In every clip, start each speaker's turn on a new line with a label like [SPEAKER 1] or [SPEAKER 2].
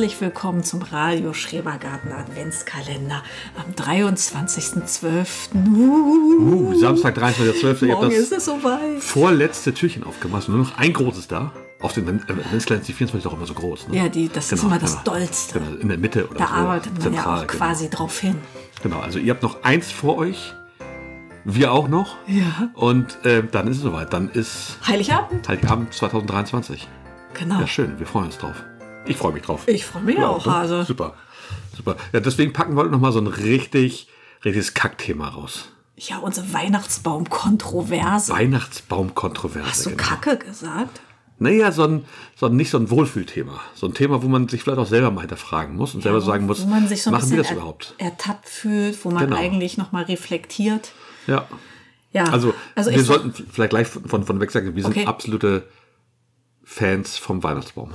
[SPEAKER 1] herzlich willkommen zum Radio Schrebergarten Adventskalender am 23.12.
[SPEAKER 2] Uh, Samstag, 23.12. Ihr habt
[SPEAKER 1] Morgen
[SPEAKER 2] das
[SPEAKER 1] ist es soweit.
[SPEAKER 2] vorletzte Türchen aufgemacht. Nur noch ein großes da. Auf den Adventskalender ist die 24 auch immer so groß. Ne?
[SPEAKER 1] Ja, die, das ist
[SPEAKER 2] Genau,
[SPEAKER 1] immer das
[SPEAKER 2] genau.
[SPEAKER 1] Dollste.
[SPEAKER 2] Genau, in der Mitte oder
[SPEAKER 1] Da
[SPEAKER 2] so.
[SPEAKER 1] arbeitet man ja
[SPEAKER 2] zentral,
[SPEAKER 1] auch quasi drauf hin.
[SPEAKER 2] Genau. genau, also ihr habt noch eins vor euch. Wir auch noch.
[SPEAKER 1] Ja.
[SPEAKER 2] Und äh, dann ist es soweit. Dann ist
[SPEAKER 1] Heiligabend?
[SPEAKER 2] Heiligabend 2023.
[SPEAKER 1] Genau.
[SPEAKER 2] Ja, schön. Wir freuen uns drauf. Ich freue mich drauf.
[SPEAKER 1] Ich freue mich
[SPEAKER 2] Ja,
[SPEAKER 1] auch.
[SPEAKER 2] ne?
[SPEAKER 1] Also,
[SPEAKER 2] Super. Super. Ja, deswegen packen wir heute noch mal so ein richtig, richtiges Kackthema raus.
[SPEAKER 1] ja, unsere Weihnachtsbaum-Kontroverse.
[SPEAKER 2] Weihnachtsbaumkontroverse.
[SPEAKER 1] Hast du
[SPEAKER 2] genau.
[SPEAKER 1] Kacke gesagt?
[SPEAKER 2] Naja, so ein, so ein, nicht so ein Wohlfühlthema. So ein Thema, wo man sich vielleicht auch selber mal hinterfragen muss und selber sagen muss,
[SPEAKER 1] wo man sich so ein
[SPEAKER 2] machen wir
[SPEAKER 1] bisschen
[SPEAKER 2] das
[SPEAKER 1] er-
[SPEAKER 2] überhaupt?
[SPEAKER 1] ertappt fühlt, wo man
[SPEAKER 2] Genau.
[SPEAKER 1] eigentlich nochmal reflektiert.
[SPEAKER 2] Ja.
[SPEAKER 1] Ja,
[SPEAKER 2] Also,
[SPEAKER 1] also
[SPEAKER 2] wir sollten vielleicht gleich von, von weg sagen, wir sind
[SPEAKER 1] Okay.
[SPEAKER 2] absolute Fans vom Weihnachtsbaum.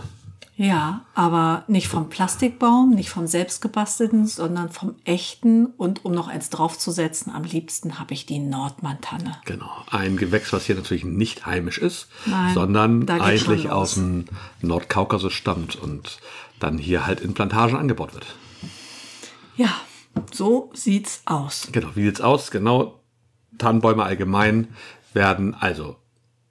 [SPEAKER 1] Ja, aber nicht vom Plastikbaum, nicht vom selbstgebastelten, sondern vom echten. Und um noch eins draufzusetzen, am liebsten habe ich die Nordmantanne.
[SPEAKER 2] Genau. Ein Gewächs, was hier natürlich nicht heimisch ist,
[SPEAKER 1] Nein,
[SPEAKER 2] sondern eigentlich aus dem Nordkaukasus stammt und dann hier halt in Plantagen angebaut wird.
[SPEAKER 1] Ja, so sieht's aus.
[SPEAKER 2] Genau, wie sieht's aus? Genau, Tannenbäume allgemein werden, also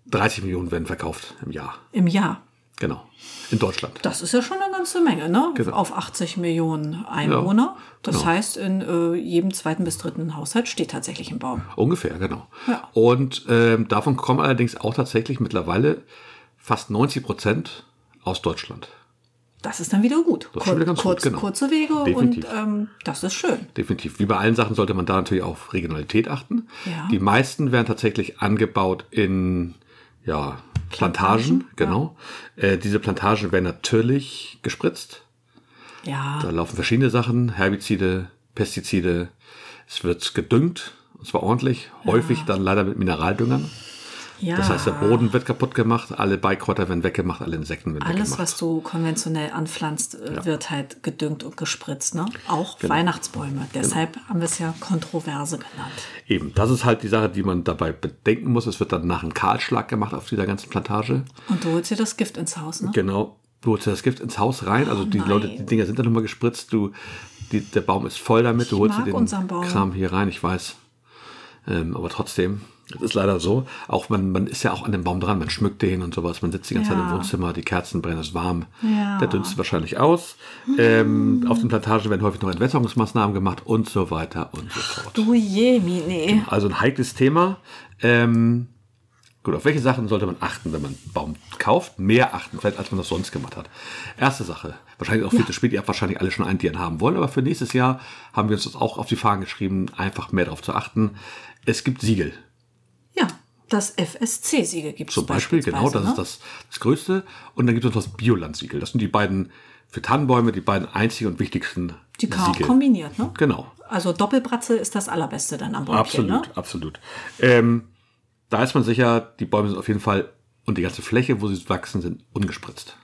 [SPEAKER 2] 30 Millionen werden verkauft im Jahr.
[SPEAKER 1] Im Jahr.
[SPEAKER 2] Genau. In Deutschland.
[SPEAKER 1] Das ist ja schon eine ganze Menge, ne?
[SPEAKER 2] Genau.
[SPEAKER 1] Auf 80 Millionen Einwohner. Das
[SPEAKER 2] genau.
[SPEAKER 1] heißt, in äh, jedem zweiten bis dritten Haushalt steht tatsächlich ein Baum.
[SPEAKER 2] Ungefähr, genau.
[SPEAKER 1] Ja.
[SPEAKER 2] Und ähm, davon kommen allerdings auch tatsächlich mittlerweile fast 90 Prozent aus Deutschland.
[SPEAKER 1] Das ist dann wieder gut.
[SPEAKER 2] Das ist wieder ganz gut,
[SPEAKER 1] kurz,
[SPEAKER 2] genau.
[SPEAKER 1] Kurze Wege
[SPEAKER 2] Definitiv.
[SPEAKER 1] und ähm, das ist schön.
[SPEAKER 2] Definitiv. Wie bei allen Sachen sollte man da natürlich auf Regionalität achten.
[SPEAKER 1] Ja.
[SPEAKER 2] Die meisten werden tatsächlich angebaut in ja, Plantagen,
[SPEAKER 1] Plantagen,
[SPEAKER 2] genau. Äh, diese Plantagen werden natürlich gespritzt.
[SPEAKER 1] Ja.
[SPEAKER 2] Da laufen verschiedene Sachen, Herbizide, Pestizide. Es wird gedüngt, und zwar ordentlich, häufig dann leider mit Mineraldüngern.
[SPEAKER 1] Ja.
[SPEAKER 2] Das heißt, der Boden wird kaputt gemacht, alle Beikräuter werden weggemacht, alle Insekten werden
[SPEAKER 1] Alles,
[SPEAKER 2] weggemacht.
[SPEAKER 1] was du konventionell anpflanzt, äh, wird halt gedüngt und gespritzt. Ne? Auch
[SPEAKER 2] Genau.
[SPEAKER 1] Weihnachtsbäume. Deshalb haben wir es ja Kontroverse genannt.
[SPEAKER 2] Eben, das ist halt die Sache, die man dabei bedenken muss. Es wird dann nach einem Kahlschlag gemacht auf dieser ganzen Plantage.
[SPEAKER 1] Und du holst dir das Gift ins Haus, ne?
[SPEAKER 2] Genau. Du holst dir das Gift ins Haus rein. Also die
[SPEAKER 1] nein.
[SPEAKER 2] Leute, die Dinger sind dann nochmal gespritzt. Du, die, der Baum ist voll damit. Du
[SPEAKER 1] Ich
[SPEAKER 2] holst dir den. Kram hier rein, ich weiß. Ähm, aber trotzdem, es ist leider so. Auch man, man ist ja auch an dem Baum dran, man schmückt den und sowas. Man sitzt die ganze Zeit
[SPEAKER 1] Ja.
[SPEAKER 2] im Wohnzimmer, die Kerzen brennen, es ist warm.
[SPEAKER 1] Ja.
[SPEAKER 2] Der dünstet wahrscheinlich aus. Ähm, auf den Plantagen werden häufig noch Entwässerungsmaßnahmen gemacht und so weiter und so fort.
[SPEAKER 1] Du je, nee.
[SPEAKER 2] Also ein heikles Thema. Ähm, gut, auf welche Sachen sollte man achten, wenn man einen Baum kauft? Mehr achten, vielleicht als man das sonst gemacht hat. Erste Sache, wahrscheinlich auch viel zu spät, ihr habt wahrscheinlich alle schon einen, die einen haben wollen, aber für nächstes Jahr haben wir uns das auch auf die Fahnen geschrieben, einfach mehr darauf zu achten. Es gibt Siegel.
[SPEAKER 1] Ja, das FSC-Siegel gibt es
[SPEAKER 2] Zum Beispiel, genau, das
[SPEAKER 1] ne?
[SPEAKER 2] ist das, das Größte. Und dann gibt es noch das Bioland-Siegel. Das sind die beiden, für Tannenbäume, die beiden einzigen und wichtigsten
[SPEAKER 1] Die kann auch
[SPEAKER 2] Siegel.
[SPEAKER 1] kombiniert, ne?
[SPEAKER 2] Genau.
[SPEAKER 1] Also Doppelbratze ist das allerbeste dann am Bäumchen,
[SPEAKER 2] Absolut,
[SPEAKER 1] ne?
[SPEAKER 2] absolut. Ähm, da ist man sicher, die Bäume sind auf jeden Fall und die ganze Fläche, wo sie wachsen, sind ungespritzt.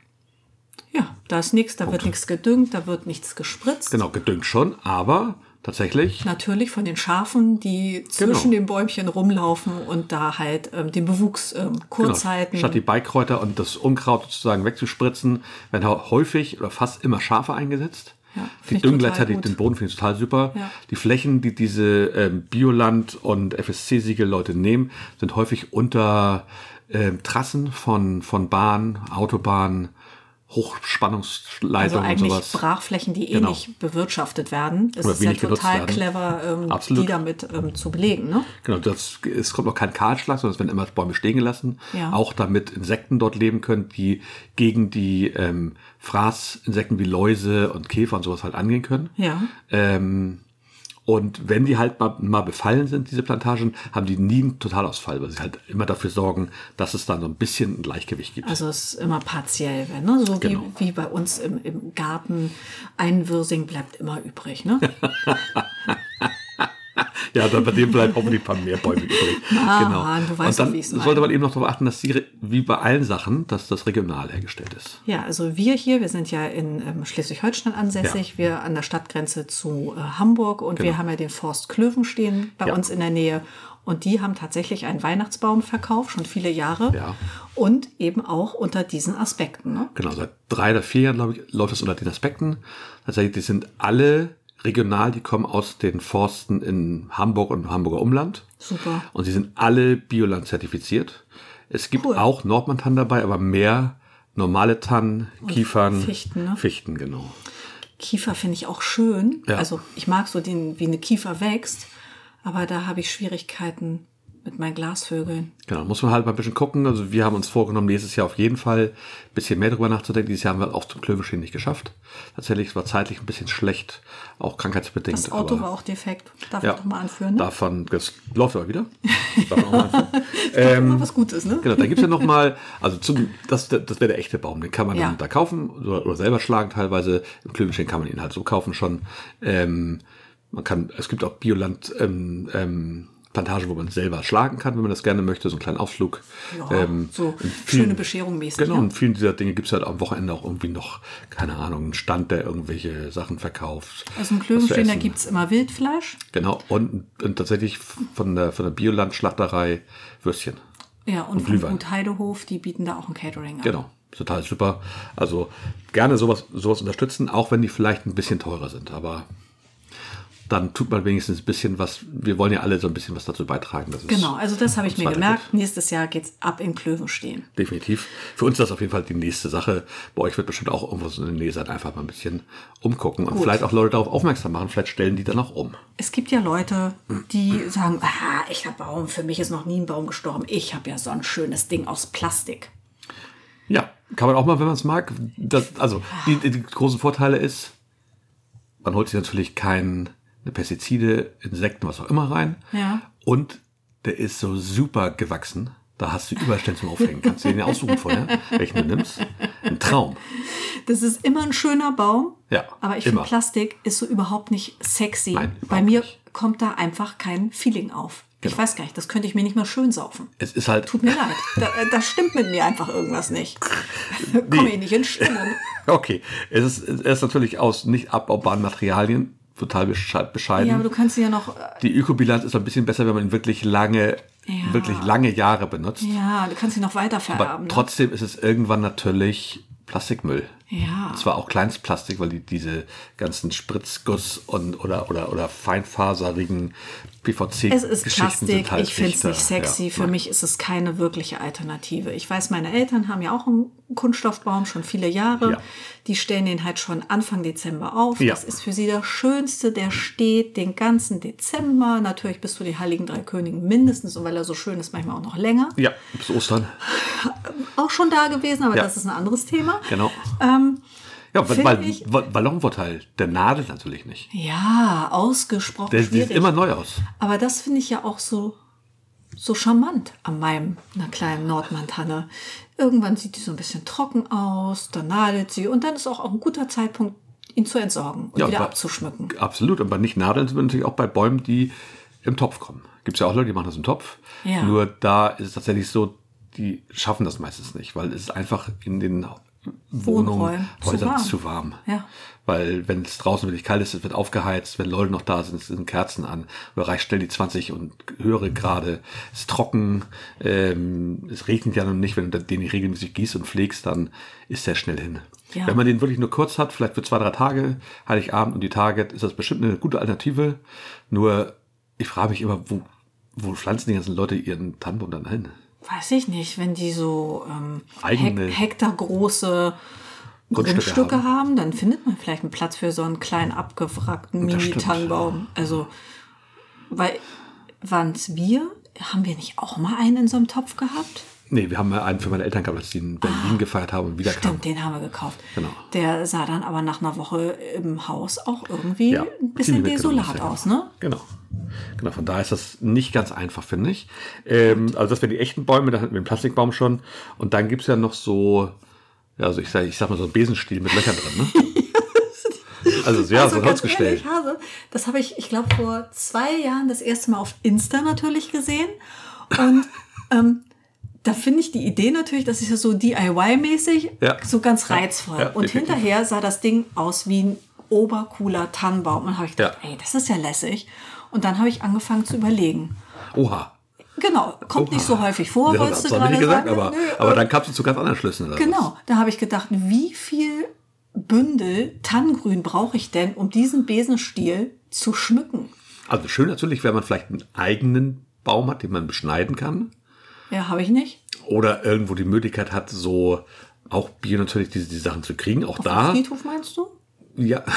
[SPEAKER 1] Ja, da ist nichts, da wird nichts gedüngt, da wird nichts gespritzt.
[SPEAKER 2] Genau, gedüngt schon, aber tatsächlich,
[SPEAKER 1] Natürlich von den Schafen, die
[SPEAKER 2] Genau.
[SPEAKER 1] zwischen den Bäumchen rumlaufen und da halt ähm, den Bewuchs ähm, kurz
[SPEAKER 2] genau,
[SPEAKER 1] halten.
[SPEAKER 2] statt die Beikräuter und das Unkraut sozusagen wegzuspritzen, werden häufig oder fast immer Schafe eingesetzt.
[SPEAKER 1] Ja,
[SPEAKER 2] die düngen gleichzeitig den Boden, finde ich total super.
[SPEAKER 1] Ja.
[SPEAKER 2] Die Flächen, die diese ähm, Bioland- und FSC-Siegel-Leute nehmen, sind häufig unter ähm, Trassen von, von Bahn, Autobahnen, Hochspannungsleitungen
[SPEAKER 1] also
[SPEAKER 2] und
[SPEAKER 1] eigentlich
[SPEAKER 2] sowas.
[SPEAKER 1] Brachflächen, die eh
[SPEAKER 2] Genau.
[SPEAKER 1] nicht bewirtschaftet werden. Es
[SPEAKER 2] Oder
[SPEAKER 1] ist ja total clever, ähm,
[SPEAKER 2] Absolut.
[SPEAKER 1] die damit ähm, zu belegen. Ne?
[SPEAKER 2] Genau, das, es kommt noch kein Kahlschlag, sondern es werden immer Bäume stehen gelassen.
[SPEAKER 1] Ja.
[SPEAKER 2] Auch damit Insekten dort leben können, die gegen die ähm, Fraßinsekten wie Läuse und Käfer und sowas halt angehen können.
[SPEAKER 1] Ja.
[SPEAKER 2] Ähm, und wenn die halt mal, mal befallen sind, diese Plantagen, haben die nie einen Totalausfall, weil sie halt immer dafür sorgen, dass es dann so ein bisschen ein Gleichgewicht gibt.
[SPEAKER 1] Also es ist immer partiell, wenn, ne? so
[SPEAKER 2] Genau.
[SPEAKER 1] wie, wie bei uns im, im Garten. Ein Wirsing bleibt immer übrig. Ne?
[SPEAKER 2] Ja, dann bei dem bleiben hoffentlich ein paar mehr Bäume übrig.
[SPEAKER 1] Ah, du weißt
[SPEAKER 2] und
[SPEAKER 1] doch,
[SPEAKER 2] dann
[SPEAKER 1] ich's
[SPEAKER 2] sollte man eben noch darauf achten, dass sie, wie bei allen Sachen, dass das regional hergestellt ist.
[SPEAKER 1] Ja, also wir hier, wir sind ja in ähm, Schleswig-Holstein ansässig, wir an der Stadtgrenze zu äh, Hamburg und wir
[SPEAKER 2] Genau.
[SPEAKER 1] haben ja den Forst Klöven stehen bei
[SPEAKER 2] Ja.
[SPEAKER 1] uns in der Nähe. Und die haben tatsächlich einen Weihnachtsbaumverkauf, schon viele Jahre.
[SPEAKER 2] Ja.
[SPEAKER 1] Und eben auch unter diesen Aspekten. Ne?
[SPEAKER 2] Genau, seit drei oder vier Jahren, glaube ich, läuft es unter den Aspekten. Tatsächlich, die sind alle regional, die kommen aus den Forsten in Hamburg und Hamburger Umland.
[SPEAKER 1] Super.
[SPEAKER 2] Und sie sind alle Bioland zertifiziert. Es gibt
[SPEAKER 1] Cool.
[SPEAKER 2] auch Nordmann-Tannen dabei, aber mehr normale Tannen, Kiefern,
[SPEAKER 1] Fichten, ne?
[SPEAKER 2] Fichten, genau.
[SPEAKER 1] Kiefer finde ich auch schön.
[SPEAKER 2] Ja.
[SPEAKER 1] Also ich mag so den, wie eine Kiefer wächst. Aber da habe ich Schwierigkeiten mit meinen Glasvögeln.
[SPEAKER 2] Genau, muss man halt mal ein bisschen gucken. Also wir haben uns vorgenommen, nächstes Jahr auf jeden Fall ein bisschen mehr drüber nachzudenken. Dieses Jahr haben wir auch zum Klövenstehen nicht geschafft. Tatsächlich, es war zeitlich ein bisschen schlecht, auch krankheitsbedingt.
[SPEAKER 1] Das Auto
[SPEAKER 2] aber-
[SPEAKER 1] war auch defekt. Darf
[SPEAKER 2] ja,
[SPEAKER 1] ich doch mal anführen. Ne?
[SPEAKER 2] davon, das läuft aber wieder. Darf man auch mal.
[SPEAKER 1] Immer was Gutes, ne?
[SPEAKER 2] Genau, da gibt's ja noch mal, also zum, das, das wäre der echte Baum, den kann man
[SPEAKER 1] Ja.
[SPEAKER 2] dann da kaufen oder, oder selber schlagen teilweise. Im Klövenstein kann man ihn halt so kaufen schon. Ähm, man kann, es gibt auch Bioland ähm, ähm, Plantagen, wo man selber schlagen kann, wenn man das gerne möchte, so einen kleinen Ausflug.
[SPEAKER 1] Ja,
[SPEAKER 2] Ähm,
[SPEAKER 1] so
[SPEAKER 2] vielen-
[SPEAKER 1] schöne Bescherung mäßig.
[SPEAKER 2] Genau,
[SPEAKER 1] ne?
[SPEAKER 2] und vielen dieser Dinge gibt's halt am Wochenende auch irgendwie noch, keine Ahnung, einen Stand, der irgendwelche Sachen verkauft.
[SPEAKER 1] Also im
[SPEAKER 2] Was zu
[SPEAKER 1] Klövenstein, da gibt es immer Wildfleisch.
[SPEAKER 2] Genau, und, und tatsächlich von der, von der Bioland-Schlachterei Würstchen.
[SPEAKER 1] Ja, und, vom
[SPEAKER 2] Glühwein.
[SPEAKER 1] Gut Heidehof, die bieten da auch ein Catering an.
[SPEAKER 2] Genau, total super. Also gerne sowas, sowas unterstützen, auch wenn die vielleicht ein bisschen teurer sind. Aber dann tut man wenigstens ein bisschen was. Wir wollen ja alle so ein bisschen was dazu beitragen.
[SPEAKER 1] Genau, also das habe ich mir gemerkt. Nächstes Jahr geht's ab in Klövenstein.
[SPEAKER 2] Definitiv. Für uns ist das auf jeden Fall die nächste Sache. Bei euch wird bestimmt auch irgendwas in der Nähe sein. Einfach mal ein bisschen umgucken und
[SPEAKER 1] Gut.
[SPEAKER 2] vielleicht auch Leute darauf aufmerksam machen. Vielleicht stellen die dann auch um.
[SPEAKER 1] Es gibt ja Leute, die sagen, ah, echter Baum, für mich ist noch nie ein Baum gestorben. Ich habe ja so ein schönes Ding aus Plastik.
[SPEAKER 2] Ja, kann man auch mal, wenn man es mag. Das, also, die, die großen Vorteile ist, man holt sich natürlich keine Pestizide, Insekten, was auch immer rein.
[SPEAKER 1] Ja.
[SPEAKER 2] Und der ist so super gewachsen. Da hast du Überstände zum Aufhängen. Kannst du den ja aussuchen vorher, welchen du nimmst. Ein Traum.
[SPEAKER 1] Das ist immer ein schöner Baum.
[SPEAKER 2] Ja,
[SPEAKER 1] Aber ich finde. Plastik ist so überhaupt nicht sexy.
[SPEAKER 2] Nein,
[SPEAKER 1] Bei
[SPEAKER 2] überhaupt
[SPEAKER 1] mir
[SPEAKER 2] nicht.
[SPEAKER 1] kommt da einfach kein Feeling auf. Ich
[SPEAKER 2] Genau.
[SPEAKER 1] weiß gar nicht, das könnte ich mir nicht mal schön saufen.
[SPEAKER 2] Es ist halt,
[SPEAKER 1] Tut mir leid. Da, äh, da stimmt mit mir einfach irgendwas nicht. Komme ich nicht in Stimmung.
[SPEAKER 2] okay. Es ist, es ist natürlich aus nicht abbaubaren Materialien total besche- bescheiden.
[SPEAKER 1] Ja, aber du kannst sie ja noch. äh,
[SPEAKER 2] die Ökobilanz ist ein bisschen besser, wenn man ihn wirklich lange,
[SPEAKER 1] Ja.
[SPEAKER 2] wirklich lange Jahre benutzt.
[SPEAKER 1] Ja, du kannst sie noch weiter
[SPEAKER 2] Aber
[SPEAKER 1] vererben. ne?
[SPEAKER 2] trotzdem ist es irgendwann natürlich Plastikmüll.
[SPEAKER 1] Ja.
[SPEAKER 2] Und zwar auch Kleinstplastik, weil die diese ganzen Spritzguss und oder oder oder feinfaserigen PVC
[SPEAKER 1] Es ist
[SPEAKER 2] Geschichten
[SPEAKER 1] Plastik,
[SPEAKER 2] halt
[SPEAKER 1] ich finde es nicht sexy.
[SPEAKER 2] ja,
[SPEAKER 1] Für
[SPEAKER 2] nein.
[SPEAKER 1] mich ist es keine wirkliche Alternative. Ich weiß, meine Eltern haben ja auch einen Kunststoffbaum schon viele Jahre.
[SPEAKER 2] Ja.
[SPEAKER 1] Die stellen den halt schon Anfang Dezember auf.
[SPEAKER 2] Ja.
[SPEAKER 1] Das ist für sie der schönste, der steht den ganzen Dezember. Natürlich bis zu die Heiligen Drei Königen mindestens. Und weil er so schön ist, manchmal auch noch länger.
[SPEAKER 2] Ja, bis Ostern.
[SPEAKER 1] Auch schon da gewesen, aber das ist ein anderes Thema.
[SPEAKER 2] Genau.
[SPEAKER 1] Ähm,
[SPEAKER 2] Ja, weil,
[SPEAKER 1] ich-
[SPEAKER 2] weil- Ballonvorteil, der nadelt natürlich nicht.
[SPEAKER 1] ja, ausgesprochen
[SPEAKER 2] Der sieht
[SPEAKER 1] schwierig.
[SPEAKER 2] immer neu aus.
[SPEAKER 1] Aber das finde ich ja auch so, so charmant an meinem einer kleinen Nordmantanne. Irgendwann sieht die so ein bisschen trocken aus, dann nadelt sie und dann ist auch, auch ein guter Zeitpunkt, ihn zu entsorgen und
[SPEAKER 2] Ja,
[SPEAKER 1] wieder
[SPEAKER 2] aber-
[SPEAKER 1] abzuschmücken.
[SPEAKER 2] Absolut. Und bei nicht nadeln sind wir natürlich auch bei Bäumen, die im Topf kommen. Gibt es ja auch Leute, die machen das im Topf.
[SPEAKER 1] Ja.
[SPEAKER 2] Nur da ist es tatsächlich so, die schaffen das meistens nicht, weil es einfach in den Wohnungen,
[SPEAKER 1] zu
[SPEAKER 2] Häusern
[SPEAKER 1] warm.
[SPEAKER 2] zu warm.
[SPEAKER 1] Ja.
[SPEAKER 2] Weil wenn es draußen wirklich kalt ist, es wird aufgeheizt, wenn Leute noch da sind, es sind Kerzen an, oder reicht schnell die 20 und höhere Grade, es ist trocken, ähm, es regnet ja noch nicht, wenn du den nicht regelmäßig gießt und pflegst, dann ist der schnell hin.
[SPEAKER 1] Ja.
[SPEAKER 2] Wenn man den wirklich nur kurz hat, vielleicht für zwei, drei Tage, Heiligabend und die Tage, ist das bestimmt eine gute Alternative. Nur, ich frage mich immer, wo, wo pflanzen die ganzen Leute ihren Tannenbaum dann hin?
[SPEAKER 1] Weiß ich nicht, wenn die so ähm,
[SPEAKER 2] Eigene
[SPEAKER 1] Hek hektargroße
[SPEAKER 2] Grundstücke
[SPEAKER 1] Grundstücke
[SPEAKER 2] haben.
[SPEAKER 1] haben. dann findet man vielleicht einen Platz für so einen kleinen abgewrackten Mini-Tannenbaum. Also, weil, waren es wir? Haben wir nicht auch mal einen in so einem Topf gehabt?
[SPEAKER 2] Nee, wir haben einen für meine Eltern gehabt, als die in Berlin gefeiert haben und wieder
[SPEAKER 1] Ah. Stimmt, den haben wir gekauft.
[SPEAKER 2] Genau.
[SPEAKER 1] Der sah dann aber nach einer Woche im Haus auch irgendwie
[SPEAKER 2] Ja,
[SPEAKER 1] ein bisschen desolat
[SPEAKER 2] ja.
[SPEAKER 1] aus, ne?
[SPEAKER 2] Genau. Genau, von daher ist das nicht ganz einfach, finde ich. Ähm, also das wären die echten Bäume, da hatten wir den Plastikbaum schon. Und dann gibt's ja noch so, ja, also ich sag, ich sag mal so ein Besenstiel mit Löchern drin, ne? also ja, so ein Holzgestell.
[SPEAKER 1] ehrlich, Hase, das habe ich, ich glaube, vor zwei Jahren das erste Mal auf Insta natürlich gesehen. Und ähm, da finde ich die Idee natürlich, das ist ja so DIY-mäßig,
[SPEAKER 2] Ja.
[SPEAKER 1] so ganz reizvoll.
[SPEAKER 2] Ja,
[SPEAKER 1] und
[SPEAKER 2] definitiv.
[SPEAKER 1] hinterher sah das Ding aus wie ein obercooler Tannenbaum. Und habe ich gedacht,
[SPEAKER 2] Ja.
[SPEAKER 1] ey, das ist ja lässig. Und dann habe ich angefangen zu überlegen.
[SPEAKER 2] Oha.
[SPEAKER 1] Genau, kommt nicht so häufig vor,
[SPEAKER 2] Ja,
[SPEAKER 1] wolltest du gerade
[SPEAKER 2] gesagt,
[SPEAKER 1] sagen.
[SPEAKER 2] aber,
[SPEAKER 1] Nö,
[SPEAKER 2] aber dann kamst du zu ganz anderen Schlüssen.
[SPEAKER 1] Genau, da habe ich gedacht, wie viel Bündel Tannengrün brauche ich denn, um diesen Besenstiel zu schmücken?
[SPEAKER 2] Also schön natürlich, wenn man vielleicht einen eigenen Baum hat, den man beschneiden kann.
[SPEAKER 1] Ja, habe ich nicht.
[SPEAKER 2] Oder irgendwo die Möglichkeit hat, so auch Bier natürlich diese, diese Sachen zu kriegen. Auch
[SPEAKER 1] Auf
[SPEAKER 2] da.
[SPEAKER 1] Friedhof meinst du?
[SPEAKER 2] Ja.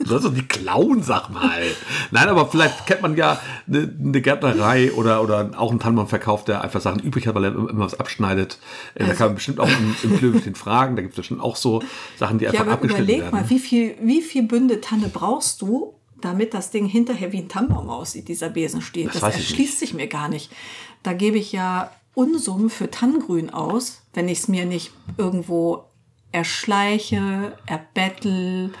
[SPEAKER 2] Du sollst doch die klauen, sag mal. Nein, aber vielleicht kennt man ja eine, eine Gärtnerei oder, oder auch einen Tannenbaum verkauft, der einfach Sachen übrig hat, weil er immer was abschneidet. Äh, da kann man bestimmt auch im, im Klöbchen fragen. Da gibt es bestimmt auch so Sachen, die
[SPEAKER 1] Ja,
[SPEAKER 2] einfach
[SPEAKER 1] aber
[SPEAKER 2] abgeschnitten
[SPEAKER 1] überleg
[SPEAKER 2] werden.
[SPEAKER 1] mal, wie viel, wie viel Bünde Tanne brauchst du, damit das Ding hinterher wie ein Tannenbaum aussieht, dieser Besenstiel?
[SPEAKER 2] Das
[SPEAKER 1] Das, erschließt sich mir gar nicht. Da gebe ich ja Unsummen für Tannengrün aus, wenn ich es mir nicht irgendwo erschleiche, erbettel.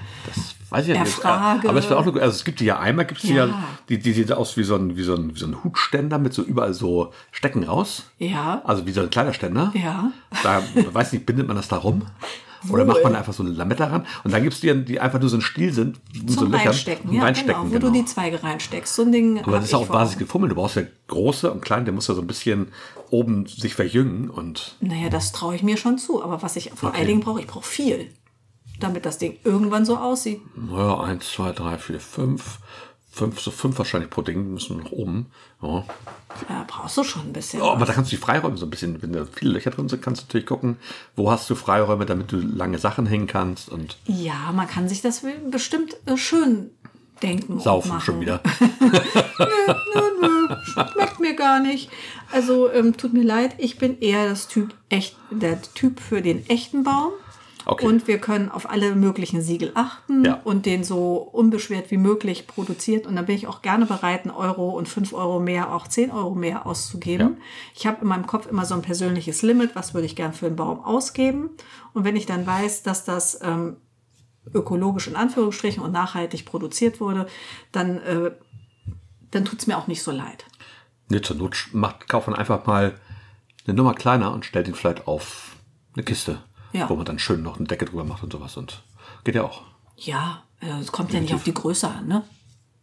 [SPEAKER 2] Weiß ich ja nicht. Aber es auch eine, also es gibt die ja einmal, gibt es die
[SPEAKER 1] Ja.
[SPEAKER 2] ja, die, die sieht aus wie so, ein, wie, so ein, wie so ein Hutständer mit so überall so Stecken raus.
[SPEAKER 1] Ja,
[SPEAKER 2] Also wie so ein kleiner Ständer.
[SPEAKER 1] ja.
[SPEAKER 2] Da, weiß nicht, bindet man das da rum? Oder macht man einfach so eine Lametta ran? Und dann gibt es die, die einfach nur so ein Stiel sind. so
[SPEAKER 1] Zum
[SPEAKER 2] Löchern.
[SPEAKER 1] Reinstecken, ja,
[SPEAKER 2] Reinstecken,
[SPEAKER 1] genau, wo du die Zweige reinsteckst. So ein Ding.
[SPEAKER 2] Aber das ist auch Basis gefummelt. Du brauchst ja große und klein, der muss ja so ein bisschen oben sich verjüngen. Und
[SPEAKER 1] Naja, das traue ich mir schon zu. Aber was ich vor
[SPEAKER 2] Okay.
[SPEAKER 1] allen Dingen brauche, ich brauche viel. Damit das Ding irgendwann so aussieht.
[SPEAKER 2] naja, eins, zwei, drei, vier, fünf. Fünf, so fünf wahrscheinlich pro Ding müssen wir nach oben. Ja.
[SPEAKER 1] Da brauchst du schon ein bisschen.
[SPEAKER 2] Oh, aber da kannst du die Freiräume so ein bisschen, wenn da viele Löcher drin sind, kannst du natürlich gucken, wo hast du Freiräume, damit du lange Sachen hängen kannst und
[SPEAKER 1] Ja, man kann sich das bestimmt äh, schön denken.
[SPEAKER 2] saufen schon wieder.
[SPEAKER 1] Schmeckt mir gar nicht. Also ähm, tut mir leid, ich bin eher das Typ echt, der Typ für den echten Baum.
[SPEAKER 2] Okay.
[SPEAKER 1] Und wir können auf alle möglichen Siegel achten
[SPEAKER 2] Ja.
[SPEAKER 1] und den so unbeschwert wie möglich produziert. Und dann bin ich auch gerne bereit, einen Euro und fünf Euro mehr, auch zehn Euro mehr auszugeben.
[SPEAKER 2] Ja.
[SPEAKER 1] Ich habe in meinem Kopf immer so ein persönliches Limit, was würde ich gern für einen Baum ausgeben. Und wenn ich dann weiß, dass das ähm, ökologisch in Anführungsstrichen und nachhaltig produziert wurde, dann, äh, dann tut es mir auch nicht so leid.
[SPEAKER 2] Nee, zur Not macht, kauft man einfach mal eine Nummer kleiner und stellt ihn vielleicht auf eine Kiste,
[SPEAKER 1] Ja.
[SPEAKER 2] wo man dann schön noch eine Decke drüber macht und sowas. Und geht ja auch.
[SPEAKER 1] Ja, äh, es kommt ja nicht auf die Größe an, ne?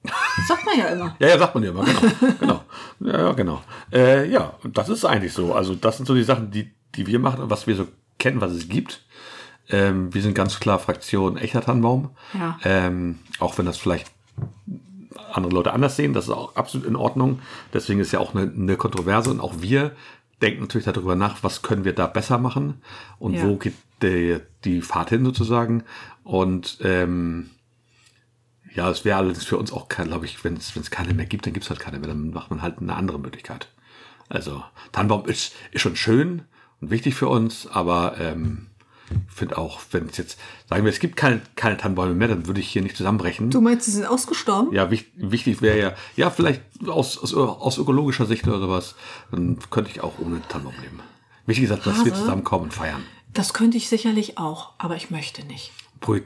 [SPEAKER 1] Sagt man ja immer.
[SPEAKER 2] Ja, ja, sagt man ja immer, genau. genau. Ja, genau. Äh, ja, und das ist eigentlich so. Also, das sind so die Sachen, die, die wir machen und was wir so kennen, was es gibt. Ähm, wir sind ganz klar Fraktion echter Tannenbaum.
[SPEAKER 1] Ja.
[SPEAKER 2] Ähm, auch wenn das vielleicht andere Leute anders sehen, das ist auch absolut in Ordnung. Deswegen ist ja auch eine, eine Kontroverse und auch wir denken natürlich darüber nach, was können wir da besser machen und
[SPEAKER 1] Ja.
[SPEAKER 2] wo geht die, die Fahrt hin sozusagen. Und ähm, ja, es wäre allerdings für uns auch, glaube ich, wenn es wenn es keine mehr gibt, dann gibt es halt keine mehr. Dann macht man halt eine andere Möglichkeit. Also Tannenbaum ist, ist schon schön und wichtig für uns, aber ähm, ich finde auch, wenn es jetzt, sagen wir, es gibt keine, keine Tannenbäume mehr, dann würde ich hier nicht zusammenbrechen.
[SPEAKER 1] Du meinst, sie sind ausgestorben?
[SPEAKER 2] Ja, wichtig, wichtig wäre ja, ja, vielleicht aus, aus, aus ökologischer Sicht oder sowas, dann könnte ich auch ohne Tannenbaum leben. Wichtig ist, dass wir
[SPEAKER 1] Hase?
[SPEAKER 2] zusammenkommen und feiern.
[SPEAKER 1] Das könnte ich sicherlich auch, aber ich möchte nicht.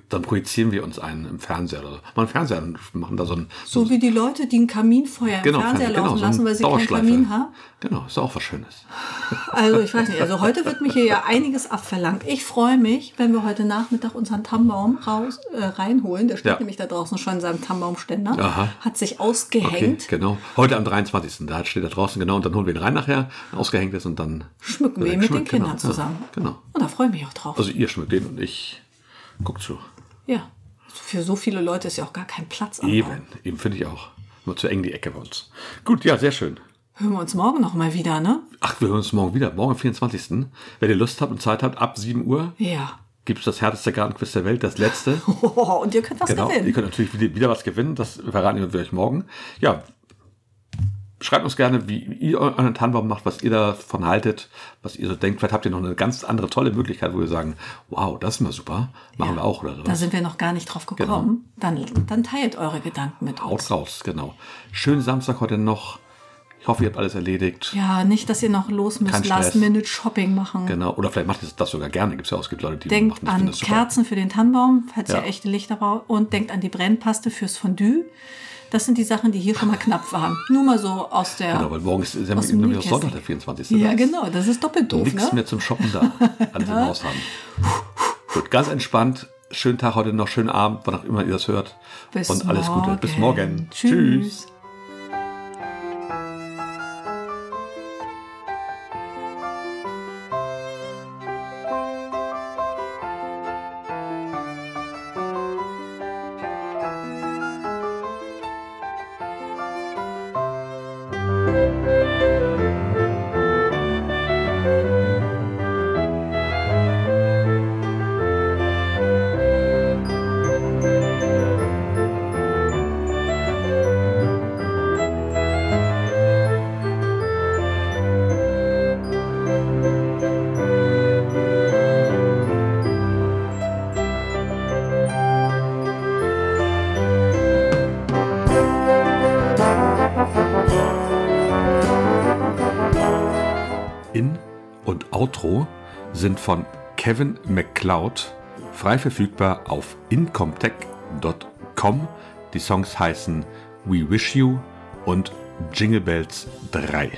[SPEAKER 2] Dann projizieren wir uns einen im Fernseher oder so. Mal einen Fernseher machen da so ein,
[SPEAKER 1] So wie die Leute, die ein Kaminfeuer im Fernseher
[SPEAKER 2] Fernseher,
[SPEAKER 1] laufen
[SPEAKER 2] so
[SPEAKER 1] lassen, weil sie keinen. Kamin haben.
[SPEAKER 2] Genau, ist auch was Schönes.
[SPEAKER 1] Also ich weiß nicht, also heute wird mich hier ja einiges abverlangt. Ich freue mich, wenn wir heute Nachmittag unseren Tannenbaum raus, äh, reinholen. Der steht
[SPEAKER 2] Ja.
[SPEAKER 1] nämlich da draußen schon in seinem Tannenbaumständer.
[SPEAKER 2] Aha.
[SPEAKER 1] Hat sich
[SPEAKER 2] Okay,
[SPEAKER 1] ausgehängt.
[SPEAKER 2] genau. Heute am 23. Da steht er draußen, genau, und dann holen wir ihn rein nachher, ausgehängt ist und dann
[SPEAKER 1] Schmücken wir ihn
[SPEAKER 2] direkt
[SPEAKER 1] mit den
[SPEAKER 2] schmückt,
[SPEAKER 1] Kindern
[SPEAKER 2] genau,
[SPEAKER 1] zusammen.
[SPEAKER 2] Ja, genau.
[SPEAKER 1] Und da freue ich mich auch drauf.
[SPEAKER 2] Also ihr schmückt den und ich guck zu.
[SPEAKER 1] ja. Für so viele Leute ist ja auch gar kein Platz am.
[SPEAKER 2] Eben, eben finde ich auch. Nur zu eng die Ecke bei uns. Gut, ja, sehr schön.
[SPEAKER 1] Hören wir uns morgen noch mal wieder, ne?
[SPEAKER 2] Ach, wir hören uns morgen wieder. Morgen am 24. Wenn ihr Lust habt und Zeit habt, ab 7 Uhr
[SPEAKER 1] Ja.
[SPEAKER 2] gibt es das härteste Gartenquiz der Welt, das letzte.
[SPEAKER 1] Oh, und ihr könnt was
[SPEAKER 2] Genau, ihr
[SPEAKER 1] gewinnen.
[SPEAKER 2] könnt natürlich wieder, wieder was gewinnen, das verraten wir euch morgen. Ja, schreibt uns gerne, wie ihr euren Tannenbaum macht, was ihr davon haltet, was ihr so denkt. Vielleicht habt ihr noch eine ganz andere tolle Möglichkeit, wo wir sagen, wow, das ist mal super, machen wir auch oder
[SPEAKER 1] Da
[SPEAKER 2] sowas.
[SPEAKER 1] sind wir noch gar nicht drauf gekommen. Dann, dann teilt eure Gedanken mit uns.
[SPEAKER 2] Haut raus, genau. Schönen Samstag heute noch. Ich hoffe, ihr habt alles erledigt.
[SPEAKER 1] Ja, nicht, dass ihr noch los müsst. Last-Minute-Shopping machen.
[SPEAKER 2] Genau. Oder vielleicht macht ihr das sogar gerne. Gibt es ja auch es gibt Leute, die
[SPEAKER 1] Denkt
[SPEAKER 2] machen das. finden
[SPEAKER 1] an. Kerzen für den Tannenbaum, falls
[SPEAKER 2] Ja.
[SPEAKER 1] ihr echte Lichter braucht. Und denkt an die Brennpaste fürs Fondue. Das sind die Sachen, die hier schon mal knapp waren. Nur mal so aus der.
[SPEAKER 2] Genau, weil morgen ist, ist ja
[SPEAKER 1] Aus dem
[SPEAKER 2] nämlich auch
[SPEAKER 1] Nähkästchen.
[SPEAKER 2] Sonntag, der 24.
[SPEAKER 1] ja,
[SPEAKER 2] Da ist
[SPEAKER 1] genau. Das ist doppelt doof,
[SPEAKER 2] Nichts
[SPEAKER 1] ne?
[SPEAKER 2] mehr zum Shoppen da. Alles im Haus haben. Gut, ganz entspannt. Schönen Tag heute noch, schönen Abend, wann auch immer ihr das hört.
[SPEAKER 1] Bis
[SPEAKER 2] Und alles Gute. Bis morgen.
[SPEAKER 1] Tschüss.
[SPEAKER 2] Tschüss. Outro sind von Kevin McCloud, frei verfügbar auf incomtech.com. Die Songs heißen We Wish You und Jingle Bells 3.